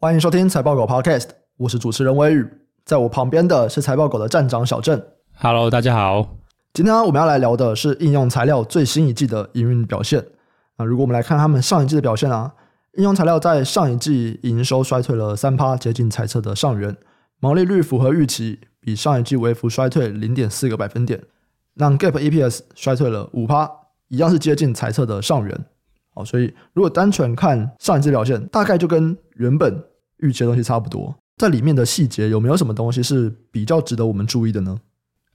欢迎收听财报狗 Podcast，我是主持人威宇，在我旁边的是财报狗的站长小郑。Hello，大家好。今天我们要来聊的是应用材料最新一季的营运表现。那如果我们来看他们上一季的表现啊，应用材料在上一季营收衰退了三趴，接近财测的上缘，毛利率符合预期，比上一季微幅衰退零点四个百分点，让 GAAP EPS 衰退了五趴，一样是接近财测的上缘。好，所以如果单纯看上一季表现，大概就跟原本预期的东西差不多。在里面的细节有没有什么东西是比较值得我们注意的呢？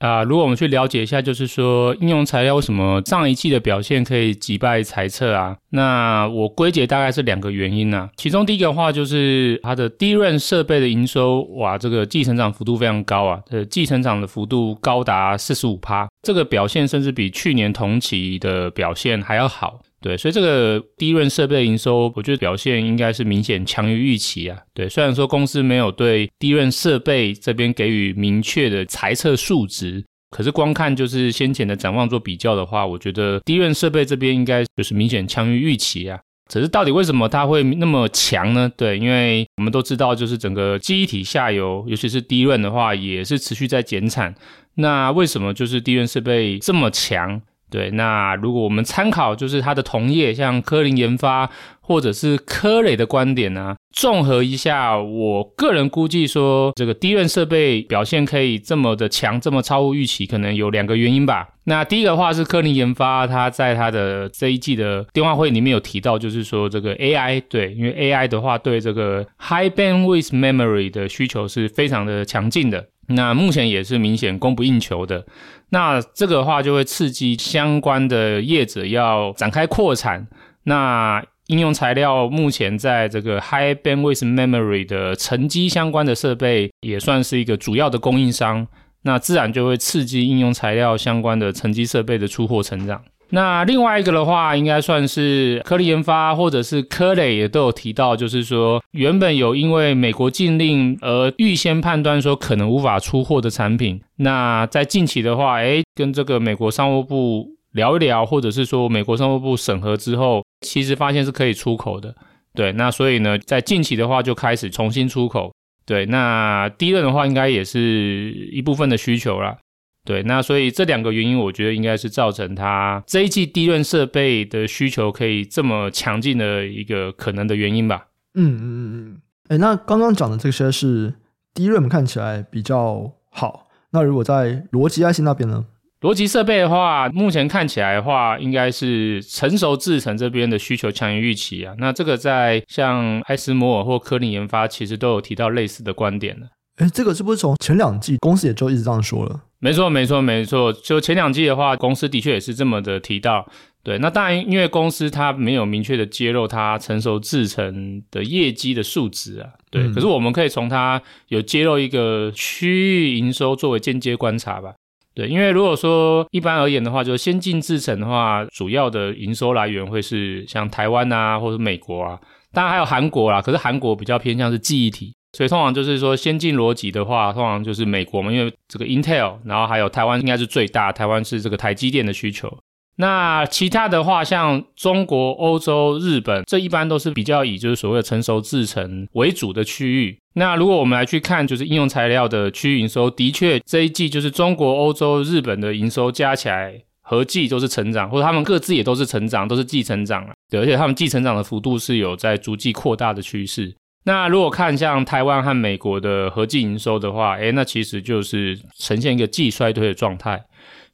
啊，如果我们去了解一下，就是说应用材料为什么上一季的表现可以击败财测啊？那我归结大概是两个原因啊。其中第一个的话就是它的低润设备的营收，哇，这个季成长幅度非常高啊，呃，季成长的幅度高达四十五趴，这个表现甚至比去年同期的表现还要好。对，所以这个 DRAM 设备营收，我觉得表现应该是明显强于预期啊。对，虽然说公司没有对 DRAM 设备这边给予明确的财测数值，可是光看就是先前的展望做比较的话，我觉得 DRAM 设备这边应该就是明显强于预期啊。可是到底为什么它会那么强呢？对，因为我们都知道，就是整个记忆体下游，尤其是 DRAM 的话，也是持续在减产。那为什么就是 DRAM 设备这么强？对，那如果我们参考就是它的同业，像科林研发或者是科磊的观点呢、综合一下，我个人估计说，这个 DRAM 设备表现可以这么的强，这么超乎预期，可能有两个原因吧。那第一个话是科林研发，他在他的这一季的电话会里面有提到，就是说这个 AI，对，因为 AI 的话对这个 High Bandwidth Memory 的需求是非常的强劲的。那目前也是明显供不应求的，那这个的话就会刺激相关的业者要展开扩产。那应用材料目前在这个 High Bandwidth Memory 的沉积相关的设备也算是一个主要的供应商，那自然就会刺激应用材料相关的沉积设备的出货成长。那另外一个的话，应该算是科林研发或者是科磊也都有提到，就是说原本有因为美国禁令而预先判断说可能无法出货的产品，那在近期的话，诶，跟这个美国商务部聊一聊，或者是说美国商务部审核之后，其实发现是可以出口的。对，那所以呢，在近期的话就开始重新出口。对，那 DRAM 的话，应该也是一部分的需求啦。对，那所以这两个原因，我觉得应该是造成它这一季 DRAM 设备的需求可以这么强劲的一个可能的原因吧。嗯嗯嗯嗯。哎，那刚刚讲的这些是 DRAM 看起来比较好，那如果在逻辑 IC 那边呢？逻辑设备的话，目前看起来的话，应该是成熟制程这边的需求强于预期啊。那这个在像艾斯摩尔或科林研发，其实都有提到类似的观点的。哎，这个是不是从前两季公司也就一直这样说了？没错，没错，没错。就前两季的话，公司的确也是这么的提到。对，那当然，因为公司它没有明确的揭露它成熟制程的业绩的数值啊。对，嗯、可是我们可以从它有揭露一个区域营收作为间接观察吧。对，因为如果说一般而言的话，就先进制程的话，主要的营收来源会是像台湾啊，或者美国啊，当然还有韩国啦。可是韩国比较偏向是记忆体。所以通常就是说，先进逻辑的话，通常就是美国嘛，因为这个 Intel，然后还有台湾应该是最大，台湾是这个台积电的需求。那其他的话，像中国、欧洲、日本，这一般都是比较以就是所谓的成熟制程为主的区域。那如果我们来去看，就是应用材料的区域营收，的确这一季就是中国、欧洲、日本的营收加起来合计都是成长，或者他们各自也都是成长，都是季成长了。而且他们季成长的幅度是有在逐季扩大的趋势。那如果看像台湾和美国的合计营收的话，诶，那其实就是呈现一个季衰退的状态。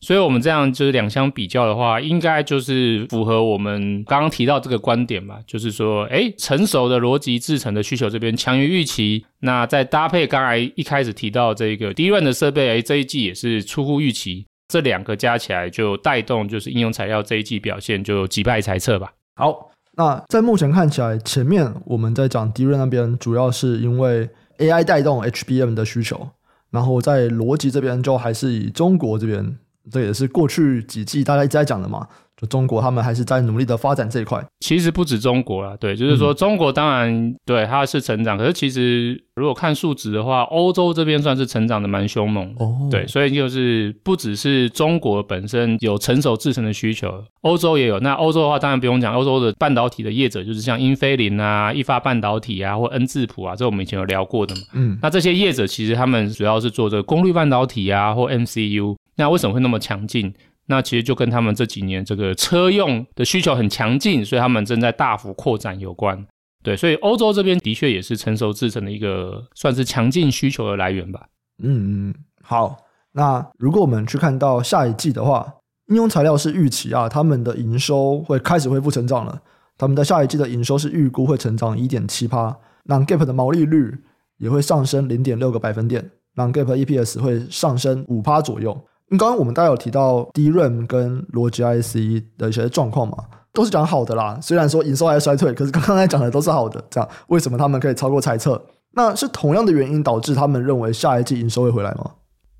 所以，我们这样就是两相比较的话，应该就是符合我们刚刚提到这个观点吧，就是说，诶，成熟的逻辑制成的需求这边强于预期。那再搭配刚才一开始提到这个 DRAM 的设备，诶，这一季也是出乎预期。这两个加起来就带动，就是应用材料这一季表现就击败猜测吧。好。那在目前看起来，前面我们在讲 d r 那边，主要是因为 AI 带动 HBM 的需求，然后在逻辑这边就还是以中国这边，这也是过去几季大家一直在讲的嘛，就中国他们还是在努力的发展这一块。其实不止中国啦，对，就是说中国当然、嗯、对它是成长，可是其实如果看数值的话，欧洲这边算是成长的蛮凶猛的。哦，对，所以就是不只是中国本身有成熟制成的需求，欧洲也有。那欧洲的话，当然不用讲，欧洲的半导体的业者就是像英飞凌啊、意法半导体啊，或恩智浦啊，这我们以前有聊过的嘛。嗯，那这些业者其实他们主要是做这个功率半导体啊，或 MCU。那为什么会那么强劲？那其实就跟他们这几年这个车用的需求很强劲，所以他们正在大幅扩展有关。对，所以欧洲这边的确也是成熟制成的一个算是强劲需求的来源吧。嗯嗯，好。那如果我们去看到下一季的话，应用材料是预期啊，他们的营收会开始恢复成长了。他们的下一季的营收是预估会成长一点七趴那 Gap 的毛利率也会上升零点六个百分点，non-GAAP EPS 会上升五趴左右。刚刚我们大家有提到 DRAM 跟逻辑 IC 的一些状况嘛，都是讲好的啦。虽然说营收还衰退，可是刚刚才讲的都是好的。这样为什么他们可以超过猜测？那是同样的原因导致他们认为下一季营收会回来吗？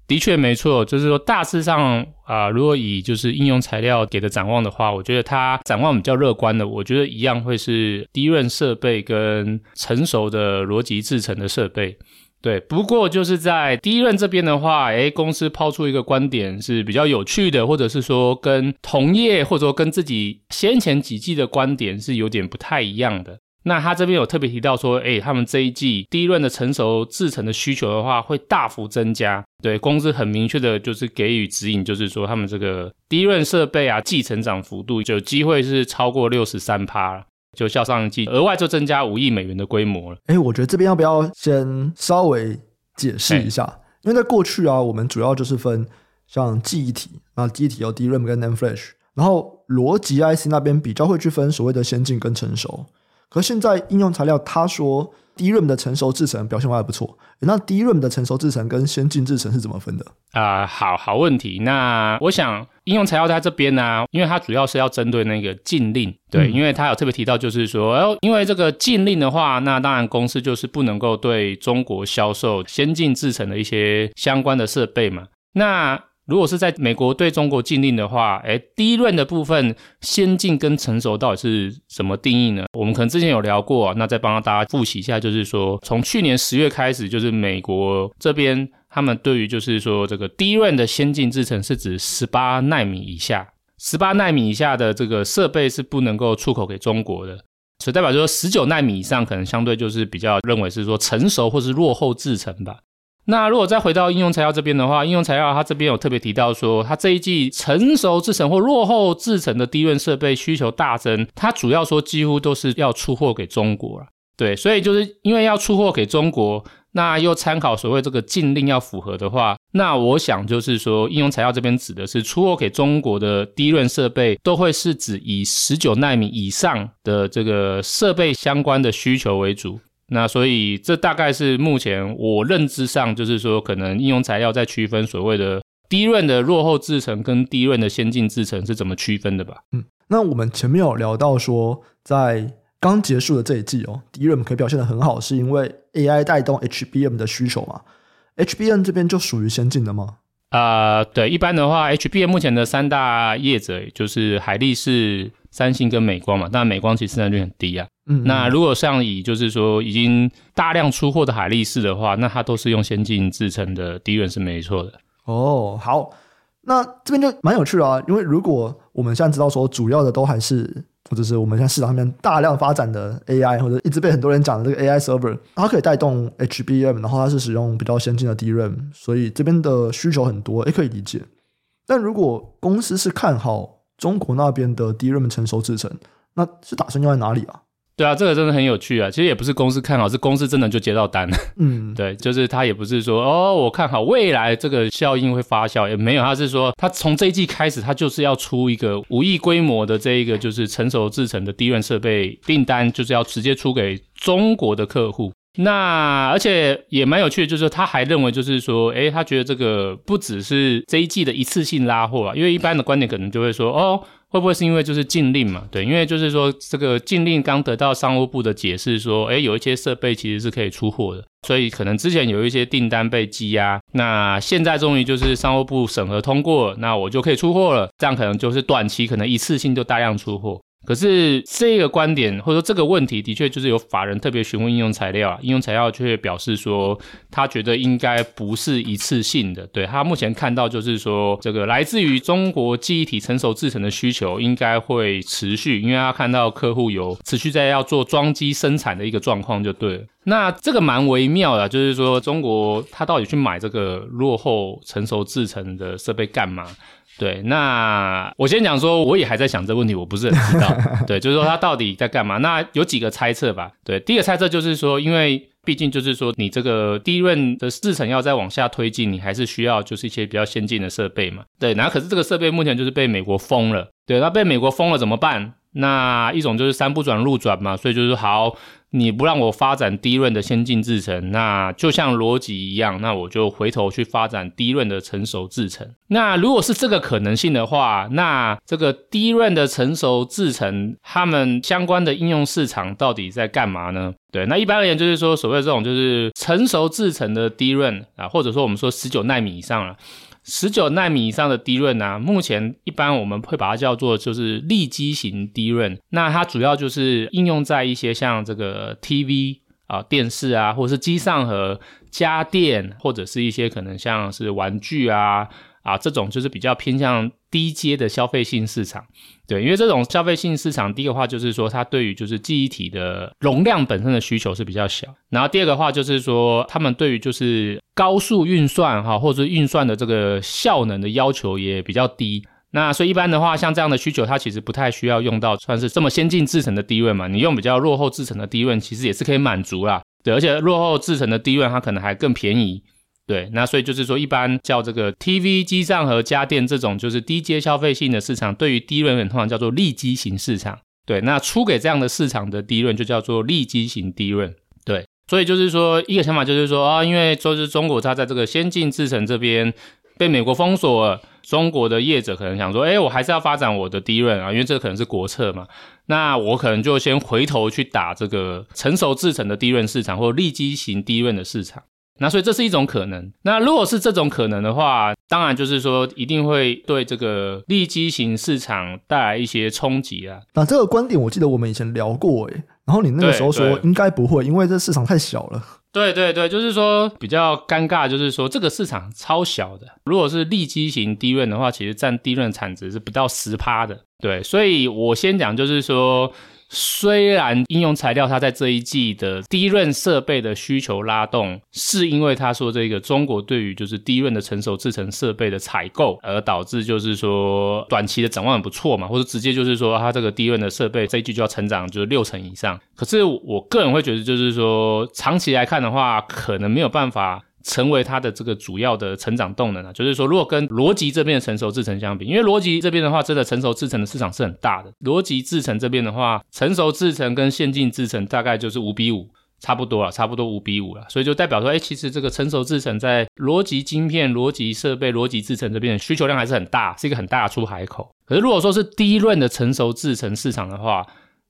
的确没错，就是说大致上啊、如果以就是应用材料给的展望的话，我觉得它展望比较乐观的。我觉得一样会是 DRAM 设备跟成熟的逻辑制成的设备。对，不过就是在 DRAM 这边的话，诶，公司抛出一个观点是比较有趣的，或者是说跟同业或者说跟自己先前几季的观点是有点不太一样的。那他这边有特别提到说，诶，他们这一季 DRAM 的成熟制程的需求的话会大幅增加。对，公司很明确的就是给予指引，就是说他们这个 DRAM 设备啊，季成长幅度有机会是超过六十三趴。就较上一季额外就增加五亿美元的规模了。哎，我觉得这边要不要先稍微解释一下？因为在过去啊，我们主要就是分像记忆体，那记忆体有 DRAM 跟 NAND Flash，然后逻辑 IC 那边比较会去分所谓的先进跟成熟。可是现在应用材料他说。DRAM 的成熟制程表现还不错，那 DRAM 的成熟制程跟先进制程是怎么分的？啊、呃，好好问题。那我想应用材料在这边呢、啊，因为它主要是要针对那个禁令，对，嗯、因为它有特别提到，就是说，哦，因为这个禁令的话，那当然公司就是不能够对中国销售先进制程的一些相关的设备嘛，那。如果是在美国对中国禁令的话，诶，DRAM 的部分先进跟成熟到底是什么定义呢？我们可能之前有聊过，那再帮大家复习一下，就是说从去年十月开始，就是美国这边他们对于就是说这个 DRAM 的先进制程是指十八纳米以下，十八纳米以下的这个设备是不能够出口给中国的，所以代表说十九纳米以上可能相对就是比较认为是说成熟或是落后制程吧。那如果再回到应用材料这边的话，应用材料它这边有特别提到说，它这一季成熟制程或落后制程的低润设备需求大增，它主要说几乎都是要出货给中国了。对，所以就是因为要出货给中国，那又参考所谓这个禁令要符合的话，那我想就是说，应用材料这边指的是出货给中国的低润设备，都会是指以十九纳米以上的这个设备相关的需求为主。那所以这大概是目前我认知上，就是说可能应用材料在区分所谓的 DRAM 的落后制程跟 DRAM 的先进制程是怎么区分的吧？嗯，那我们前面有聊到说，在刚结束的这一季哦，DRAM 可以表现得很好，是因为 AI 带动 HBM 的需求嘛？HBM 这边就属于先进的吗？啊、呃，对，一般的话，HBM 目前的三大业者就是海力士。三星跟美光嘛，但美光其实市占率很低啊。嗯，嗯，那如果像以就是说已经大量出货的海力士的话，那它都是用先进制程的 DRAM 是没错的。哦，好，那这边就蛮有趣的啊，因为如果我们现在知道说主要的都还是或者是我们现在市场上面大量发展的 AI，或者一直被很多人讲的这个 AI server，它可以带动 HBM，然后它是使用比较先进的 DRAM，所以这边的需求很多，也可以理解。但如果公司是看好。中国那边的 DRAM 成熟制程，那是打算用在哪里啊？对啊，这个真的很有趣啊！其实也不是公司看好，是公司真的就接到单了。嗯，对，就是他也不是说哦，我看好未来这个效应会发酵，也没有，他是说他从这一季开始，他就是要出一个五亿规模的这一个就是成熟制成的 DRAM 设备订单，就是要直接出给中国的客户。那而且也蛮有趣的，就是他还认为，就是说，诶，他觉得这个不只是这一季的一次性拉货啊，因为一般的观点可能就会说，哦，会不会是因为就是禁令嘛？对，因为就是说这个禁令刚得到商务部的解释说，诶，有一些设备其实是可以出货的。所以可能之前有一些订单被积压，那现在终于就是商务部审核通过，那我就可以出货了。这样可能就是短期可能一次性就大量出货。可是这个观点或者说这个问题，的确就是有法人特别询问应用材料啊，应用材料却表示说，他觉得应该不是一次性的。对，他目前看到就是说，这个来自于中国记忆体成熟制程的需求应该会持续，因为他看到客户有持续在要做装机生产的一个状况，就对。那这个蛮微妙的，就是说中国他到底去买这个落后成熟制程的设备干嘛？对，那我先讲说，我也还在想这个问题，我不是很知道。对，就是说他到底在干嘛？那有几个猜测吧。对，第一个猜测就是说，因为毕竟就是说，你这个 DRAM 的制程要再往下推进，你还是需要就是一些比较先进的设备嘛。对，然后可是这个设备目前就是被美国封了。对，那被美国封了怎么办？那一种就是三不转路转嘛，所以就是好。你不让我发展 DRAM 的先进制程，那就像逻辑一样，那我就回头去发展 DRAM 的成熟制程。那如果是这个可能性的话，那这个 DRAM 的成熟制程，他们相关的应用市场到底在干嘛呢？对，那一般而言就是说，所谓这种就是成熟制程的 DRAM 啊，或者说我们说十九奈米以上了。十九纳米以上的低润呢，目前一般我们会把它叫做就是立基型低润。那它主要就是应用在一些像这个 TV 啊、电视啊，或者是机上和、家电，或者是一些可能像是玩具啊。啊，这种就是比较偏向低阶的消费性市场，对，因为这种消费性市场，第一个话就是说，它对于就是记忆体的容量本身的需求是比较小，然后第二个话就是说，他们对于就是高速运算哈，或者是运算的这个效能的要求也比较低，那所以一般的话，像这样的需求，它其实不太需要用到算是这么先进制程的 DRAM 嘛，你用比较落后制程的 DRAM，其实也是可以满足啦，对，而且落后制程的 DRAM 它可能还更便宜。对，那所以就是说，一般叫这个 TV 机上和家电这种就是低阶消费性的市场，对于 DRAM 通常叫做利基型市场。对，那出给这样的市场的 DRAM 就叫做利基型 DRAM。对，所以就是说，一个想法就是说啊，因为就是中国它在这个先进制程这边被美国封锁了，中国的业者可能想说，哎，我还是要发展我的 DRAM 啊，因为这可能是国策嘛，那我可能就先回头去打这个成熟制程的 DRAM 市场，或利基型 DRAM 的市场。那所以这是一种可能。那如果是这种可能的话，当然就是说一定会对这个利基型市场带来一些冲击啊。那这个观点我记得我们以前聊过诶，然后你那个时候说应该不会，因为这市场太小了。对对对，就是说比较尴尬，就是说这个市场超小的。如果是利基型 DRAM 的话，其实占 DRAM 产值是不到十趴的。对，所以我先讲就是说。虽然应用材料它在这一季的低润设备的需求拉动，是因为他说这个中国对于就是低润的成熟制程设备的采购，而导致就是说短期的展望很不错嘛，或者直接就是说它这个低润的设备这一季就要成长就是六成以上。可是我个人会觉得就是说长期来看的话，可能没有办法。成为它的这个主要的成长动能啊，就是说，如果跟逻辑这边的成熟制程相比，因为逻辑这边的话，真的成熟制程的市场是很大的。逻辑制程这边的话，成熟制程跟先进制程大概就是五比五，差不多了，差不多五比五了。所以就代表说，哎，其实这个成熟制程在逻辑晶片、逻辑设备、逻辑制程这边的需求量还是很大，是一个很大的出海口。可是如果说是 DRAM 的成熟制程市场的话，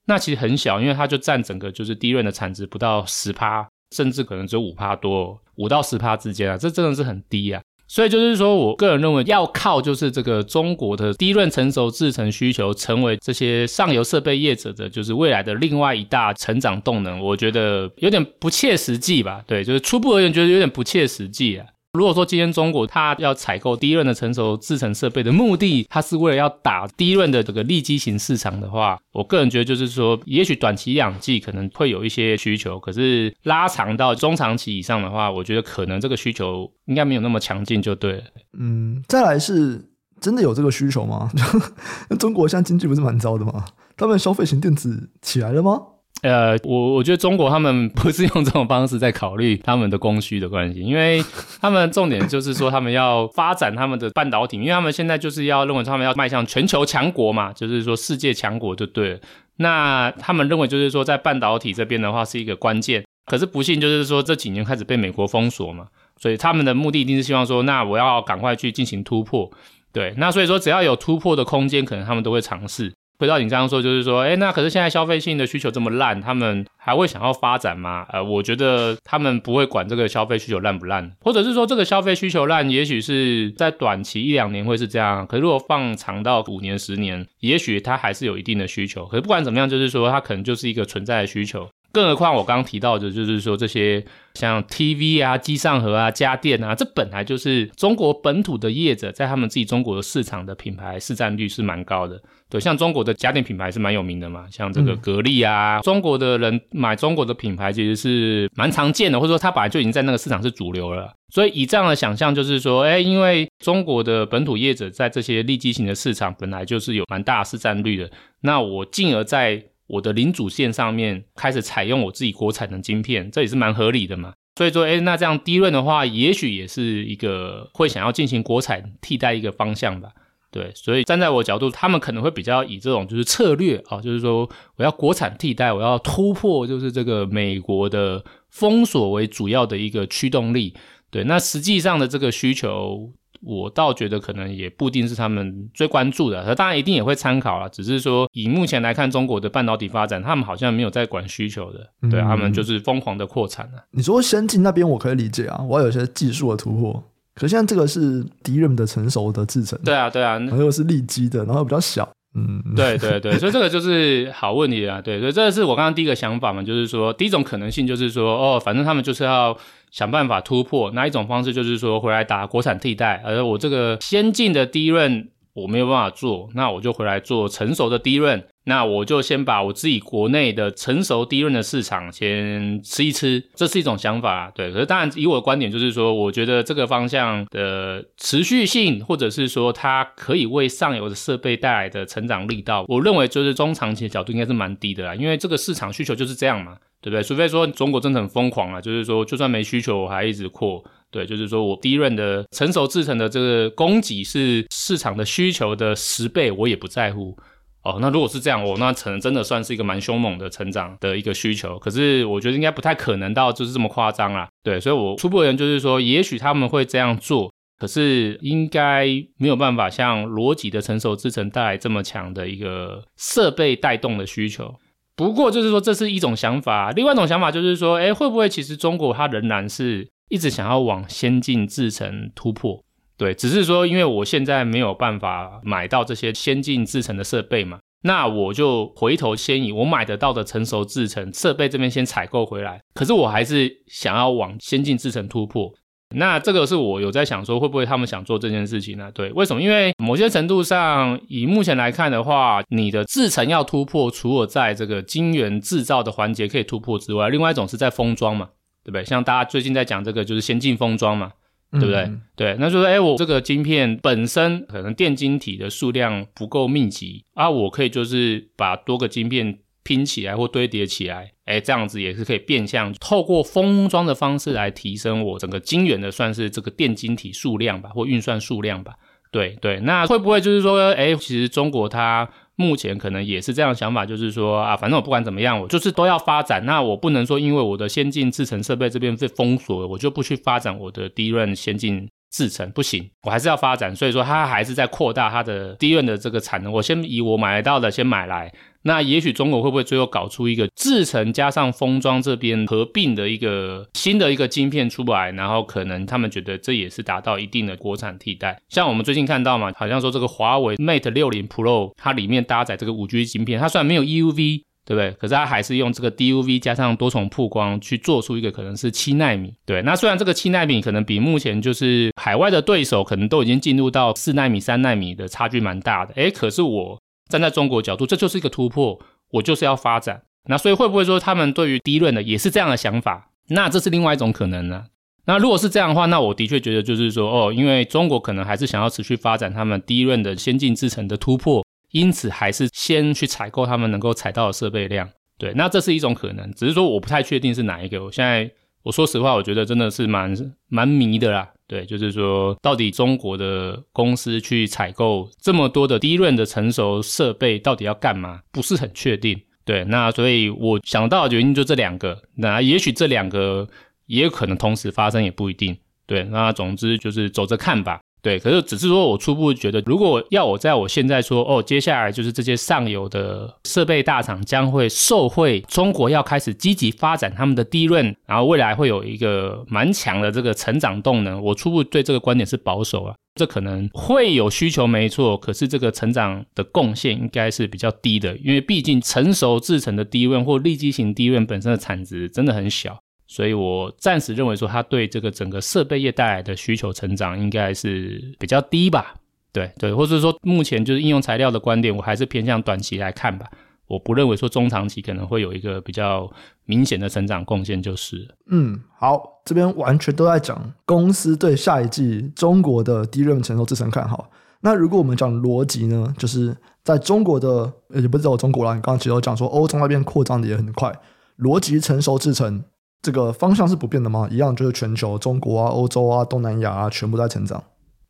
那其实很小，因为它就占整个就是 DRAM 的产值不到十趴。甚至可能只有五趴多，五到十趴之间啊，这真的是很低啊。所以就是说我个人认为，要靠就是这个中国的低润成熟制程需求，成为这些上游设备业者的就是未来的另外一大成长动能，我觉得有点不切实际吧。对，就是初步而言，觉得有点不切实际啊。如果说今天中国它要采购第一轮的成熟制程设备的目的，它是为了要打第一轮的这个利基型市场的话，我个人觉得就是说，也许短期两季可能会有一些需求，可是拉长到中长期以上的话，我觉得可能这个需求应该没有那么强劲，就对了。嗯，再来是真的有这个需求吗？中国现在经济不是蛮糟的吗？他们消费型电子起来了吗？呃，我我觉得中国他们不是用这种方式在考虑他们的供需的关系，因为他们重点就是说他们要发展他们的半导体，因为他们现在就是要认为他们要迈向全球强国嘛，就是说世界强国就对。那他们认为就是说在半导体这边的话是一个关键，可是不幸就是说这几年开始被美国封锁嘛，所以他们的目的一定是希望说，那我要赶快去进行突破，对，那所以说只要有突破的空间，可能他们都会尝试。回到你刚刚说，就是说，哎，那可是现在消费性的需求这么烂，他们还会想要发展吗？呃，我觉得他们不会管这个消费需求烂不烂，或者是说这个消费需求烂，也许是在短期一两年会是这样，可是如果放长到五年、十年，也许它还是有一定的需求。可是不管怎么样，就是说它可能就是一个存在的需求。更何况我刚刚提到的，就是说这些像 TV 啊、机上盒啊、家电啊，这本来就是中国本土的业者在他们自己中国的市场的品牌市占率是蛮高的。对，像中国的家电品牌是蛮有名的嘛，像这个格力啊，嗯、中国的人买中国的品牌其实是蛮常见的，或者说它本来就已经在那个市场是主流了。所以以这样的想象，就是说，哎，因为中国的本土业者在这些利基型的市场本来就是有蛮大的市占率的，那我进而在我的零组件上面开始采用我自己国产的晶片，这也是蛮合理的嘛。所以说，诶，那这样低润的话，也许也是一个会想要进行国产替代一个方向吧。对，所以站在我角度，他们可能会比较以这种就是策略啊，就是说我要国产替代，我要突破就是这个美国的封锁为主要的一个驱动力。对，那实际上的这个需求。我倒觉得可能也不一定是他们最关注的，当然一定也会参考了，只是说以目前来看，中国的半导体发展，他们好像没有在管需求的，嗯、对他们就是疯狂的扩产了。你说先进那边我可以理解啊，我要有些技术的突破，可是现在这个是 DRAM 的成熟的制程，对啊对啊，然后又是利基的，然后比较小，嗯，对对对，所以这个就是 好问题啊，对，所以这个是我刚刚第一个想法嘛，就是说第一种可能性就是说，哦，反正他们就是要。想办法突破，那一种方式？就是说回来打国产替代，而我这个先进的低润我没有办法做，那我就回来做成熟的低润那我就先把我自己国内的成熟低润的市场先吃一吃，这是一种想法，对。可是当然以我的观点就是说，我觉得这个方向的持续性，或者是说它可以为上游的设备带来的成长力道，我认为就是中长期的角度应该是蛮低的啦，因为这个市场需求就是这样嘛。对不对？除非说中国真的很疯狂啊，就是说就算没需求，我还一直扩。对，就是说我低润的成熟制成的这个供给是市场的需求的十倍，我也不在乎。哦，那如果是这样，我那可能真的算是一个蛮凶猛的成长的一个需求。可是我觉得应该不太可能到就是这么夸张啦。对，所以我初步而言就是说，也许他们会这样做，可是应该没有办法像逻辑的成熟制成带来这么强的一个设备带动的需求。不过就是说，这是一种想法。另外一种想法就是说，哎，会不会其实中国它仍然是一直想要往先进制程突破？对，只是说，因为我现在没有办法买到这些先进制程的设备嘛，那我就回头先以我买得到的成熟制程设备这边先采购回来。可是我还是想要往先进制程突破。那这个是我有在想说，会不会他们想做这件事情呢？对，为什么？因为某些程度上，以目前来看的话，你的制程要突破，除了在这个晶圆制造的环节可以突破之外，另外一种是在封装嘛，对不对？像大家最近在讲这个，就是先进封装嘛，对不对？嗯、对，那就是说，哎，我这个晶片本身可能电晶体的数量不够密集啊，我可以就是把多个晶片。拼起来或堆叠起来，哎，这样子也是可以变相透过封装的方式来提升我整个晶圆的算是这个电晶体数量吧，或运算数量吧。对对，那会不会就是说，哎，其实中国它目前可能也是这样的想法，就是说啊，反正我不管怎么样，我就是都要发展。那我不能说因为我的先进制程设备这边被封锁，我就不去发展我的第一任先进制程，不行，我还是要发展。所以说，它还是在扩大它的 DRAM 的这个产能。我先以我买得到的先买来。那也许中国会不会最后搞出一个制程加上封装这边合并的一个新的一个晶片出来，然后可能他们觉得这也是达到一定的国产替代。像我们最近看到嘛，好像说这个华为 Mate 60 Pro 它里面搭载这个五 G 晶片，它虽然没有 EUV，对不对？可是它还是用这个 DUV 加上多重曝光去做出一个可能是七纳米。对，那虽然这个七纳米可能比目前就是海外的对手可能都已经进入到四纳米、三纳米的差距蛮大的，诶，可是我。站在中国角度，这就是一个突破，我就是要发展。那所以会不会说他们对于 DRAM 的也是这样的想法？那这是另外一种可能呢？那如果是这样的话，那我的确觉得就是说，哦，因为中国可能还是想要持续发展他们 DRAM 的先进制程的突破，因此还是先去采购他们能够采到的设备量。对，那这是一种可能，只是说我不太确定是哪一个。我现在我说实话，我觉得真的是蛮蛮迷的啦。对，就是说，到底中国的公司去采购这么多的 DRAM 的成熟设备，到底要干嘛？不是很确定。对，那所以我想到的原因就这两个。那也许这两个也有可能同时发生，也不一定。对，那总之就是走着看吧。对，可是只是说我初步觉得，如果要我在我现在说哦，接下来就是这些上游的设备大厂将会受惠中国要开始积极发展他们的低润然后未来会有一个蛮强的这个成长动能。我初步对这个观点是保守啊，这可能会有需求没错，可是这个成长的贡献应该是比较低的，因为毕竟成熟制成的低润或立基型低润本身的产值真的很小。所以我暂时认为说，它对这个整个设备业带来的需求成长应该是比较低吧？对对，或者说目前就是应用材料的观点，我还是偏向短期来看吧。我不认为说中长期可能会有一个比较明显的成长贡献，就是。嗯，好，这边完全都在讲公司对下一季中国的 DRAM 成熟制成看好。那如果我们讲逻辑呢，就是在中国的，也不是只有中国啦，你刚刚其实有讲说欧洲那边扩张的也很快，逻辑成熟制程。这个方向是不变的吗？一样就是全球，中国啊、欧洲啊、东南亚啊，全部在成长。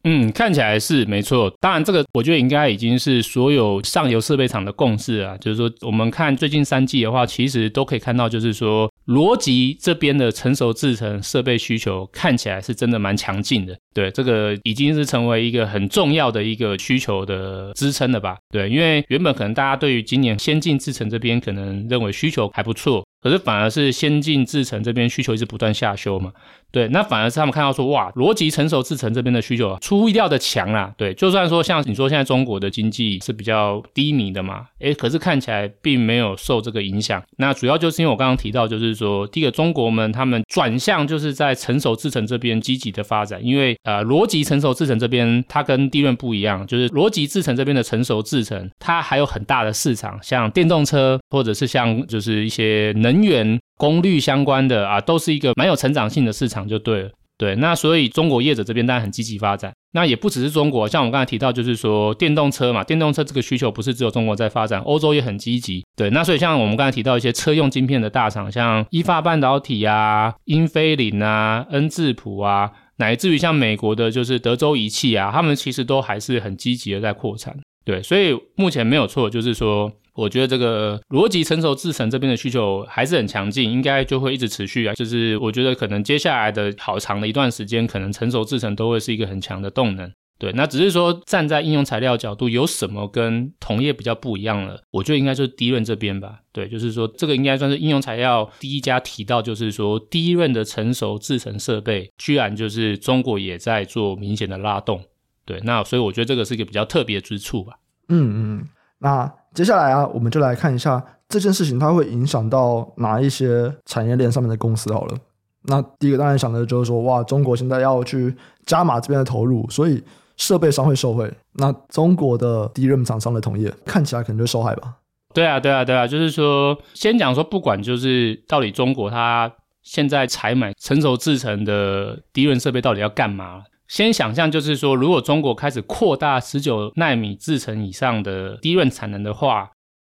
嗯，看起来是没错。当然，这个我觉得应该已经是所有上游设备厂的共识啊。就是说，我们看最近三季的话，其实都可以看到，就是说，逻辑这边的成熟制程设备需求看起来是真的蛮强劲的。对，这个已经是成为一个很重要的一个需求的支撑了吧？对，因为原本可能大家对于今年先进制程这边可能认为需求还不错。可是反而是先进制程这边需求一直不断下修嘛，对，那反而是他们看到说，哇，逻辑成熟制程这边的需求出乎意料的强啦，对，就算说像你说现在中国的经济是比较低迷的嘛，诶，可是看起来并没有受这个影响。那主要就是因为我刚刚提到，就是说第一个中国们他们转向就是在成熟制程这边积极的发展，因为呃逻辑成熟制程这边它跟地润不一样，就是逻辑制程这边的成熟制程它还有很大的市场，像电动车或者是像就是一些能源功率相关的啊，都是一个蛮有成长性的市场，就对了。对，那所以中国业者这边当然很积极发展。那也不只是中国，像我们刚才提到，就是说电动车嘛，电动车这个需求不是只有中国在发展，欧洲也很积极。对，那所以像我们刚才提到一些车用晶片的大厂，像意法半导体啊、英飞凌啊、恩智浦啊，乃至于像美国的就是德州仪器啊，他们其实都还是很积极的在扩产。对，所以目前没有错，就是说。我觉得这个逻辑成熟制程这边的需求还是很强劲，应该就会一直持续啊。就是我觉得可能接下来的好长的一段时间，可能成熟制程都会是一个很强的动能。对，那只是说站在应用材料角度，有什么跟同业比较不一样了？我觉得应该就是 DRAM 这边吧。对，就是说这个应该算是应用材料第一家提到，就是说 DRAM 的成熟制程设备，居然就是中国也在做明显的拉动。对，那所以我觉得这个是一个比较特别之处吧。嗯嗯，那。接下来啊，我们就来看一下这件事情，它会影响到哪一些产业链上面的公司好了。那第一个当然想的就是说，哇，中国现在要去加码这边的投入，所以设备商会受惠。那中国的 DRAM 厂商的同业看起来可能就受害吧？对啊，对啊，对啊，就是说，先讲说，不管就是到底中国它现在采买成熟制程的 DRAM 设备到底要干嘛？先想象，就是说，如果中国开始扩大十九奈米制程以上的低润产能的话，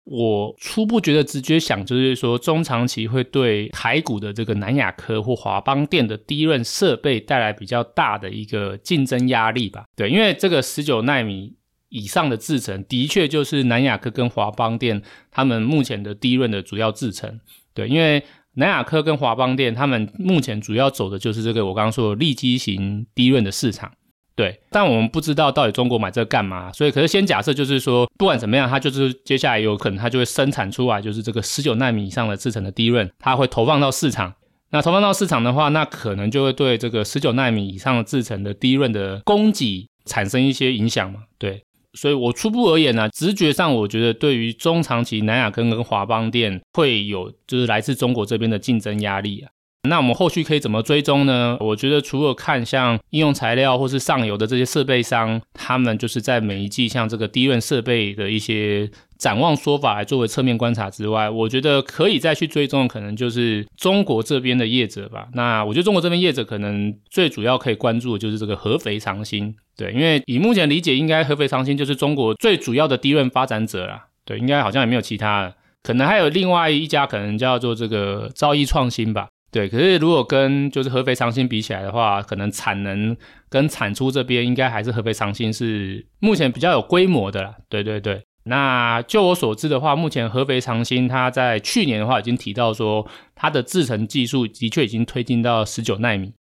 我初步觉得直觉想就是说，中长期会对台股的这个南亚科或华邦电的低润设备带来比较大的一个竞争压力吧？对，因为这个十九奈米以上的制程，的确就是南亚科跟华邦电他们目前的低润的主要制程。对，因为南亚科跟华邦电，他们目前主要走的就是这个我刚刚说的立基型低润的市场，对。但我们不知道到底中国买这个干嘛，所以可是先假设就是说，不管怎么样，它就是接下来有可能它就会生产出来，就是这个十九纳米以上的制程的低润它会投放到市场。那投放到市场的话，那可能就会对这个十九纳米以上的制程的低润的供给产生一些影响嘛，对。所以，我初步而言呢、啊，直觉上我觉得对于中长期南亚根跟华邦电会有就是来自中国这边的竞争压力啊。那我们后续可以怎么追踪呢？我觉得除了看像应用材料或是上游的这些设备商，他们就是在每一季像这个低温设备的一些展望说法来作为侧面观察之外，我觉得可以再去追踪的可能就是中国这边的业者吧。那我觉得中国这边业者可能最主要可以关注的就是这个合肥长兴，对，因为以目前理解，应该合肥长兴就是中国最主要的低润发展者啦。对，应该好像也没有其他的，可能还有另外一家，可能叫做这个兆易创新吧。对，可是如果跟就是合肥长兴比起来的话，可能产能跟产出这边应该还是合肥长兴是目前比较有规模的啦。对对对，那就我所知的话，目前合肥长兴它在去年的话已经提到说，它的制程技术的确已经推进到十九纳米。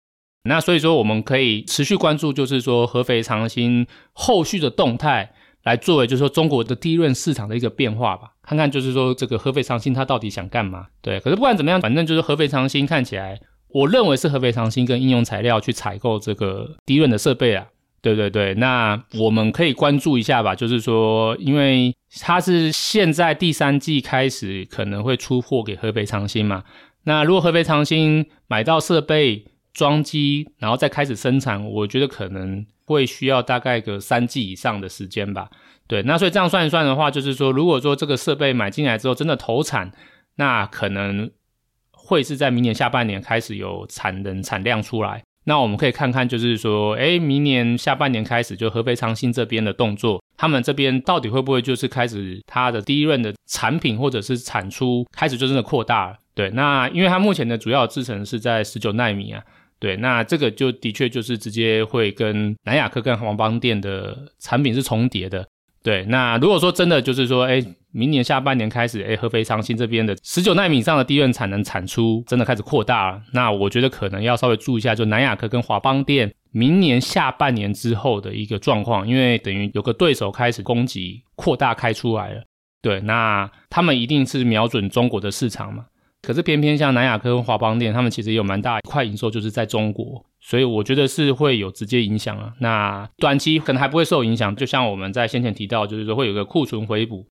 那所以说我们可以持续关注，就是说合肥长兴后续的动态，来作为就是说中国的低润市场的一个变化吧，看看就是说这个合肥长兴它到底想干嘛？对，可是不管怎么样，反正就是合肥长兴看起来，我认为是合肥长兴跟应用材料去采购这个低润的设备啊。对对对，那我们可以关注一下吧，就是说，因为它是现在第三季开始可能会出货给合肥长兴嘛，那如果合肥长兴买到设备装机，然后再开始生产，我觉得可能会需要大概个三季以上的时间吧。对，那所以这样算一算的话，就是说，如果说这个设备买进来之后真的投产，那可能会是在明年下半年开始有产能产量出来。那我们可以看看，就是说，诶，明年下半年开始，就合肥长兴这边的动作，他们这边到底会不会就是开始它的第一轮的产品或者是产出开始就真的扩大了？对，那因为它目前的主要制程是在十九纳米啊，对，那这个就的确就是直接会跟南亚科跟黄邦电的产品是重叠的。对，那如果说真的就是说，哎，明年下半年开始，哎，合肥长兴这边的十九纳米以上的低润产能产出真的开始扩大了，那我觉得可能要稍微注意一下，就南亚科跟华邦电明年下半年之后的一个状况，因为等于有个对手开始攻击扩大开出来了，对，那他们一定是瞄准中国的市场嘛。可是偏偏像南亚科跟华邦电，他们其实也有蛮大一块营收就是在中国，所以我觉得是会有直接影响啊。那短期可能还不会受影响，就像我们在先前提到，就是说会有个库存回补。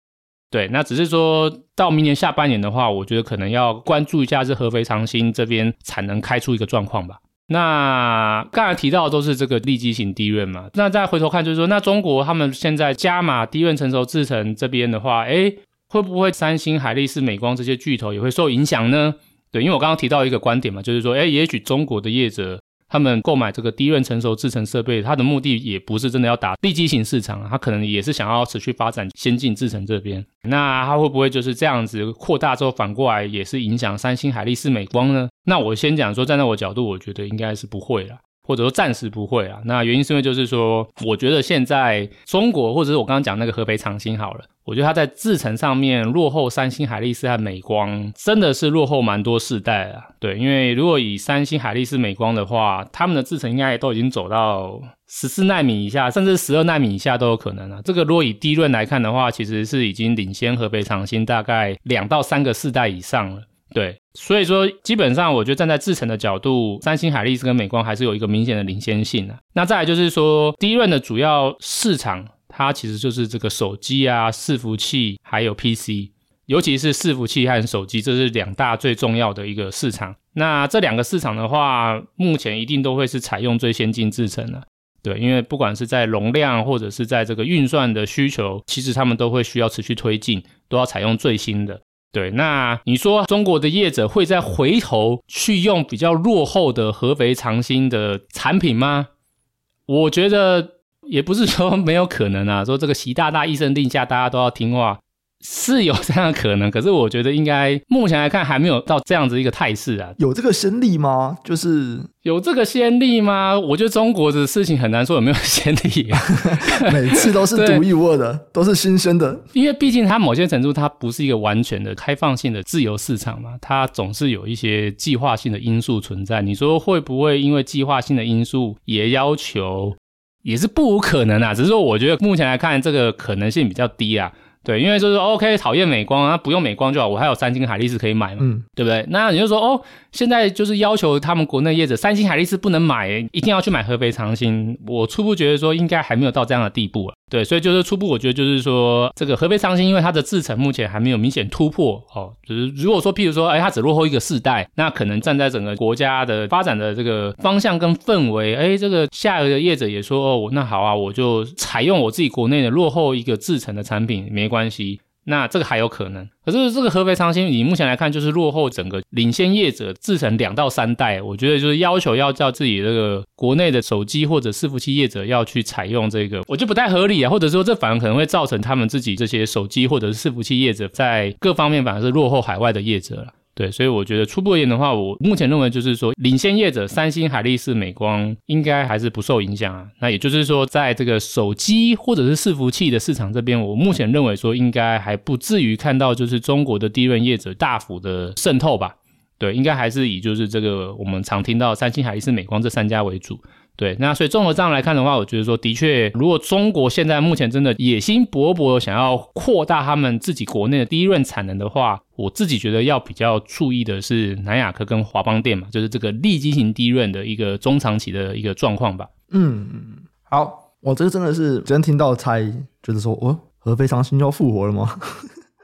对，那只是说到明年下半年的话，我觉得可能要关注一下是合肥长兴这边产能开出一个状况吧。那刚才提到的都是这个利基型低润嘛，那再回头看就是说，那中国他们现在加码低润成熟制程这边的话，诶会不会三星、海力士、美光这些巨头也会受影响呢？对，因为我刚刚提到一个观点嘛，就是说，诶，也许中国的业者他们购买这个低润成熟制成设备，它的目的也不是真的要打地基型市场，它可能也是想要持续发展先进制成这边。那它会不会就是这样子扩大之后，反过来也是影响三星、海力士、美光呢？那我先讲说，站在我角度，我觉得应该是不会了。或者说暂时不会啊，那原因是因为就是说，我觉得现在中国或者是我刚刚讲那个合肥长兴好了，我觉得它在制程上面落后三星、海力士和美光，真的是落后蛮多世代啊。对，因为如果以三星、海力士、美光的话，他们的制程应该也都已经走到十四纳米以下，甚至十二纳米以下都有可能啊。这个如果以低润来看的话，其实是已经领先合肥长兴大概两到三个世代以上了。对，所以说基本上，我觉得站在制程的角度，三星、海力士跟美光还是有一个明显的领先性的。那再来就是说，低润的主要市场，它其实就是这个手机啊、伺服器还有 PC，尤其是伺服器和手机，这是两大最重要的一个市场。那这两个市场的话，目前一定都会是采用最先进制程的。对，因为不管是在容量或者是在这个运算的需求，其实他们都会需要持续推进，都要采用最新的。对，那你说中国的业者会再回头去用比较落后的合肥长兴的产品吗？我觉得也不是说没有可能啊。说这个习大大一声令下，大家都要听话。是有这样的可能，可是我觉得应该目前来看还没有到这样子一个态势啊。有这个先例吗？就是有这个先例吗？我觉得中国的事情很难说有没有先例啊。每次都是独一无二的，都是新鲜的。因为毕竟它某些程度它不是一个完全的开放性的自由市场嘛，它总是有一些计划性的因素存在。你说会不会因为计划性的因素也要求，也是不无可能啊。只是说我觉得目前来看这个可能性比较低啊。对，因为就是 OK，讨厌美光啊，不用美光就好，我还有三星、海力士可以买嘛，嗯，对不对？那你就说哦，现在就是要求他们国内业者三星、海力士不能买，一定要去买合肥长兴。我初步觉得说应该还没有到这样的地步啊。对，所以就是初步，我觉得就是说这个合肥长兴，因为它的制程目前还没有明显突破哦。就是如果说譬如说，哎，它只落后一个世代，那可能站在整个国家的发展的这个方向跟氛围，哎，这个下游的业者也说哦，那好啊，我就采用我自己国内的落后一个制程的产品，没关系。那这个还有可能，可是这个合肥长兴以目前来看，就是落后整个领先业者制成两到三代，我觉得就是要求要叫自己这个国内的手机或者伺服器业者要去采用这个，我就不太合理啊，或者说这反而可能会造成他们自己这些手机或者是伺服器业者在各方面反而是落后海外的业者了。对，所以我觉得初步而言的话，我目前认为就是说，领先业者三星、海力士、美光应该还是不受影响啊。那也就是说，在这个手机或者是伺服器的市场这边，我目前认为说应该还不至于看到就是中国的低润业者大幅的渗透吧。对，应该还是以就是这个我们常听到三星、海力士、美光这三家为主。对，那所以综合这样来看的话，我觉得说的确，如果中国现在目前真的野心勃勃，想要扩大他们自己国内的第一润产能的话，我自己觉得要比较注意的是南亚科跟华邦电嘛，就是这个利基型第一润的一个中长期的一个状况吧。嗯，好，我这个真的是今天听到猜觉得说，哦，合肥长兴要复活了吗？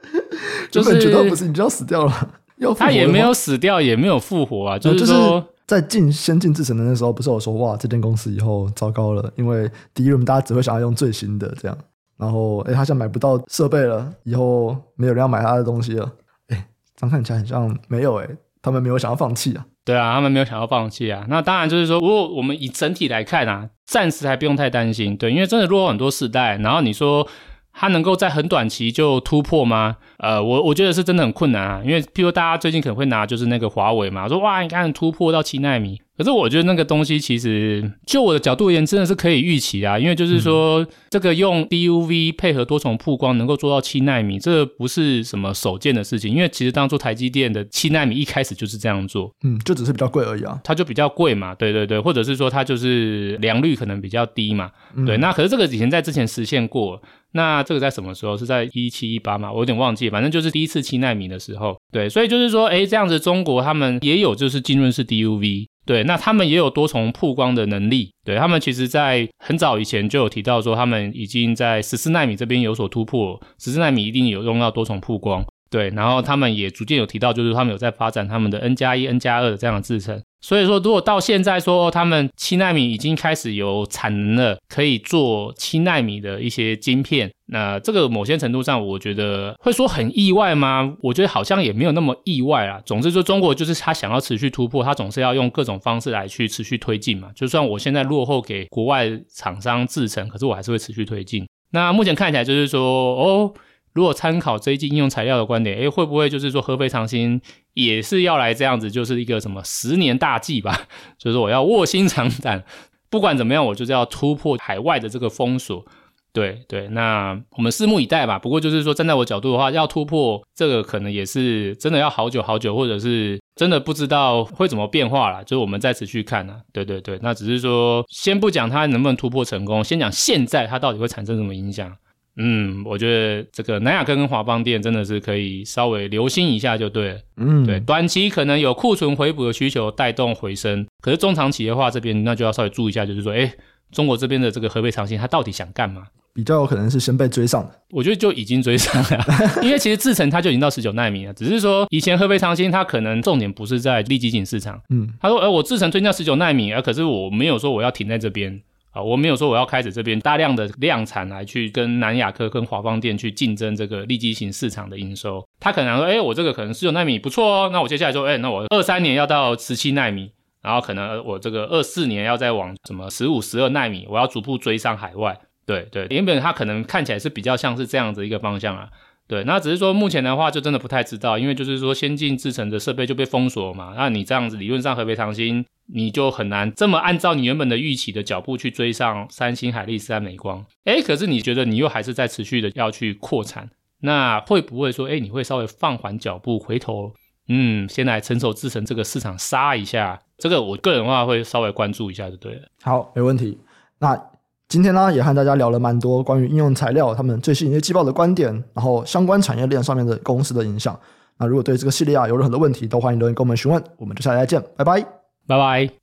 就是觉得不是，你就要死掉了，他也没有死掉，也没有复活啊，就是说。就是在进先进制程的那时候，不是有说哇，这间公司以后糟糕了，因为第一轮大家只会想要用最新的这样，然后哎，他现在买不到设备了，以后没有人要买他的东西了，哎，这样看起来很像没有哎，他们没有想要放弃啊，对啊，他们没有想要放弃啊，那当然就是说，如果我们以整体来看啊，暂时还不用太担心，对，因为真的落后很多世代，然后你说。它能够在很短期就突破吗？呃，我我觉得是真的很困难啊，因为譬如大家最近可能会拿就是那个华为嘛，说哇，你看突破到七纳米。可是我觉得那个东西其实，就我的角度而言，真的是可以预期啊。因为就是说，这个用 DUV 配合多重曝光，能够做到七纳米，这不是什么首见的事情。因为其实当初台积电的七纳米一开始就是这样做，嗯，就只是比较贵而已啊。它就比较贵嘛，对对对，或者是说它就是良率可能比较低嘛，对。那可是这个以前在之前实现过，那这个在什么时候？是在一七一八嘛？我有点忘记，反正就是第一次七纳米的时候，对。所以就是说，哎，这样子中国他们也有就是浸润式 DUV。对，那他们也有多重曝光的能力。对，他们其实，在很早以前就有提到说，他们已经在十四纳米这边有所突破，十四纳米一定有用到多重曝光。对，然后他们也逐渐有提到，就是他们有在发展他们的 N 加一、N 加二的这样的制程。所以说，如果到现在说他们七纳米已经开始有产能了，可以做七纳米的一些晶片，那这个某些程度上，我觉得会说很意外吗？我觉得好像也没有那么意外啊。总之，说中国就是他想要持续突破，他总是要用各种方式来去持续推进嘛。就算我现在落后给国外厂商制程，可是我还是会持续推进。那目前看起来就是说，哦。如果参考这一季应用材料的观点，诶，会不会就是说合肥长兴也是要来这样子，就是一个什么十年大计吧？就是我要卧薪尝胆，不管怎么样，我就是要突破海外的这个封锁。对对，那我们拭目以待吧。不过就是说，站在我角度的话，要突破这个可能也是真的要好久好久，或者是真的不知道会怎么变化啦。就是我们再持续看啊。对对对，那只是说先不讲它能不能突破成功，先讲现在它到底会产生什么影响。嗯，我觉得这个南亚科跟华邦店真的是可以稍微留心一下就对了。嗯，对，短期可能有库存回补的需求带动回升，可是中长期的话，这边那就要稍微注意一下，就是说，哎，中国这边的这个河北长兴，它到底想干嘛？比较有可能是先被追上的。我觉得就已经追上了，因为其实制程它就已经到十九奈米了，只是说以前合肥长兴它可能重点不是在利基型市场。嗯，他说，哎，我制程追到十九奈米啊，可是我没有说我要停在这边。啊，我没有说我要开始这边大量的量产来去跟南亚科跟华邦电去竞争这个利基型市场的营收。他可能说，哎，我这个可能十九奈米不错哦，那我接下来说，哎，那我二三年要到十七奈米，然后可能我这个二四年要再往什么十五、十二奈米，我要逐步追上海外。对对，原本他可能看起来是比较像是这样子一个方向啊。对，那只是说目前的话就真的不太知道，因为就是说先进制程的设备就被封锁嘛，那你这样子理论上合肥长兴你就很难这么按照你原本的预期的脚步去追上三星、海力士、美光。诶，可是你觉得你又还是在持续的要去扩产，那会不会说，诶，你会稍微放缓脚步，回头，嗯，先来成熟制程这个市场杀一下？这个我个人的话会稍微关注一下就对了。好，没问题。那。今天呢，也和大家聊了蛮多关于应用材料他们最新一些季报的观点，然后相关产业链上面的公司的影响。那如果对这个系列啊有任何的问题，都欢迎留言跟我们询问。我们就下期再见，拜拜，拜拜。